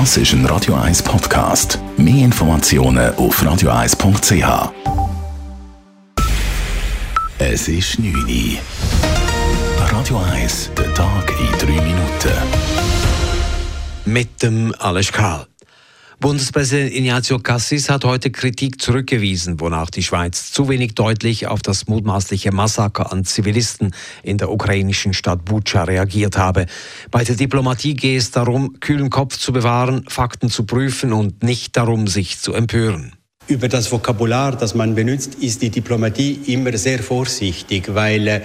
Das ist ein Radio 1 Podcast. Mehr Informationen auf radio1.ch. Es ist 9 Uhr. Radio 1, der Tag in 3 Minuten. Mit dem Alles Karl. Bundespräsident Ignazio Cassis hat heute Kritik zurückgewiesen, wonach die Schweiz zu wenig deutlich auf das mutmaßliche Massaker an Zivilisten in der ukrainischen Stadt Bucha reagiert habe. Bei der Diplomatie gehe es darum, kühlen Kopf zu bewahren, Fakten zu prüfen und nicht darum, sich zu empören. Über das Vokabular, das man benutzt, ist die Diplomatie immer sehr vorsichtig, weil äh,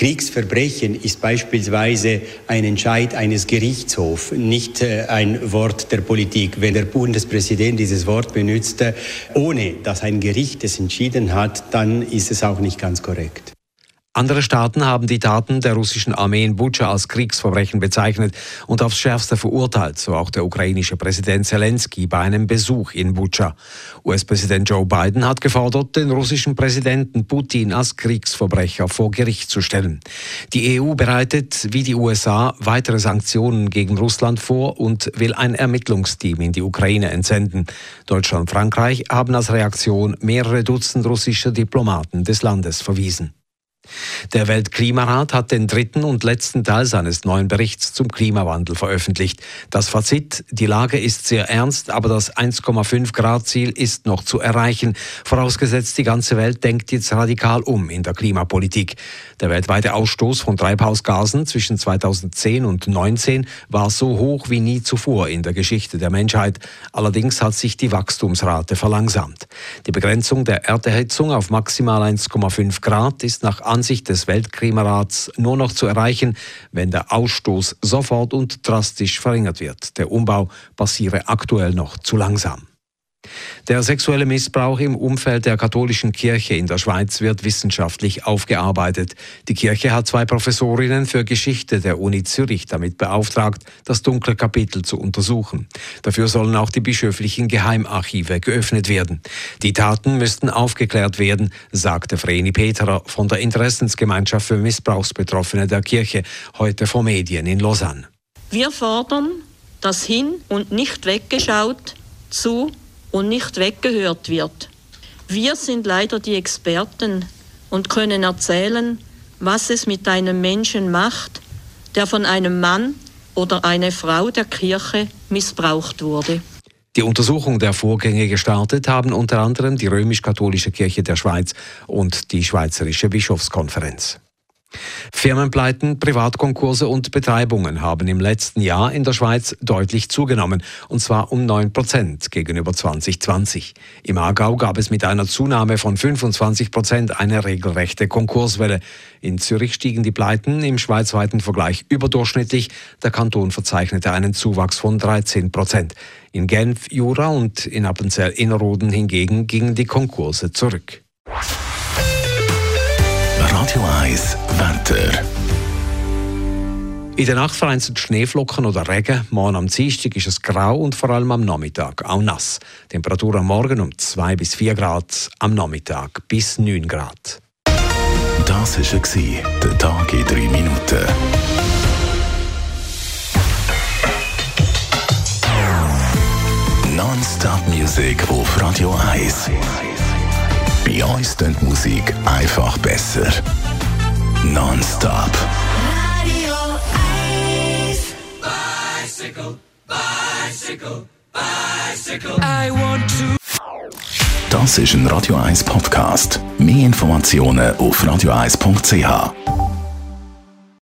Kriegsverbrechen ist beispielsweise ein Entscheid eines Gerichtshofs, nicht äh, ein Wort der Politik. Wenn der Bundespräsident dieses Wort benutzt, äh, ohne dass ein Gericht es entschieden hat, dann ist es auch nicht ganz korrekt. Andere Staaten haben die Taten der russischen Armee in Butscha als Kriegsverbrechen bezeichnet und aufs Schärfste verurteilt, so auch der ukrainische Präsident Zelensky bei einem Besuch in Butscha. US-Präsident Joe Biden hat gefordert, den russischen Präsidenten Putin als Kriegsverbrecher vor Gericht zu stellen. Die EU bereitet, wie die USA, weitere Sanktionen gegen Russland vor und will ein Ermittlungsteam in die Ukraine entsenden. Deutschland und Frankreich haben als Reaktion mehrere Dutzend russischer Diplomaten des Landes verwiesen. Der Weltklimarat hat den dritten und letzten Teil seines neuen Berichts zum Klimawandel veröffentlicht. Das Fazit, die Lage ist sehr ernst, aber das 1,5 Grad Ziel ist noch zu erreichen, vorausgesetzt die ganze Welt denkt jetzt radikal um in der Klimapolitik. Der weltweite Ausstoß von Treibhausgasen zwischen 2010 und 2019 war so hoch wie nie zuvor in der Geschichte der Menschheit. Allerdings hat sich die Wachstumsrate verlangsamt. Die Begrenzung der Erderhitzung auf maximal 1,5 Grad ist nach Ansicht des Weltklimarats nur noch zu erreichen, wenn der Ausstoß sofort und drastisch verringert wird. Der Umbau passiere aktuell noch zu langsam. Der sexuelle Missbrauch im Umfeld der katholischen Kirche in der Schweiz wird wissenschaftlich aufgearbeitet. Die Kirche hat zwei Professorinnen für Geschichte der Uni Zürich damit beauftragt, das dunkle Kapitel zu untersuchen. Dafür sollen auch die bischöflichen Geheimarchive geöffnet werden. Die Taten müssten aufgeklärt werden, sagte Vreni Peterer von der Interessensgemeinschaft für Missbrauchsbetroffene der Kirche heute vor Medien in Lausanne. Wir fordern, dass hin und nicht weggeschaut zu und nicht weggehört wird. Wir sind leider die Experten und können erzählen, was es mit einem Menschen macht, der von einem Mann oder einer Frau der Kirche missbraucht wurde. Die Untersuchung der Vorgänge gestartet haben unter anderem die römisch-katholische Kirche der Schweiz und die Schweizerische Bischofskonferenz. Firmenpleiten, Privatkonkurse und Betreibungen haben im letzten Jahr in der Schweiz deutlich zugenommen, und zwar um 9 Prozent gegenüber 2020. Im Aargau gab es mit einer Zunahme von 25 Prozent eine regelrechte Konkurswelle. In Zürich stiegen die Pleiten im schweizweiten Vergleich überdurchschnittlich. Der Kanton verzeichnete einen Zuwachs von 13 Prozent. In Genf, Jura und in Appenzell-Innerrhoden hingegen gingen die Konkurse zurück. Radio 1 Wetter. In der Nacht vereinzelt Schneeflocken oder Regen. Morgen am Dienstag ist es grau und vor allem am Nachmittag auch nass. Temperatur am Morgen um 2 bis 4 Grad, am Nachmittag bis 9 Grad. Das war der Tag in 3 Minuten. Non-Stop Music auf Radio 1. Bei uns klingt Musik einfach besser. Non-Stop. Radio 1. Bicycle, bicycle, bicycle. I want to. Das ist ein Radio 1 Podcast. Mehr Informationen auf radio1.ch.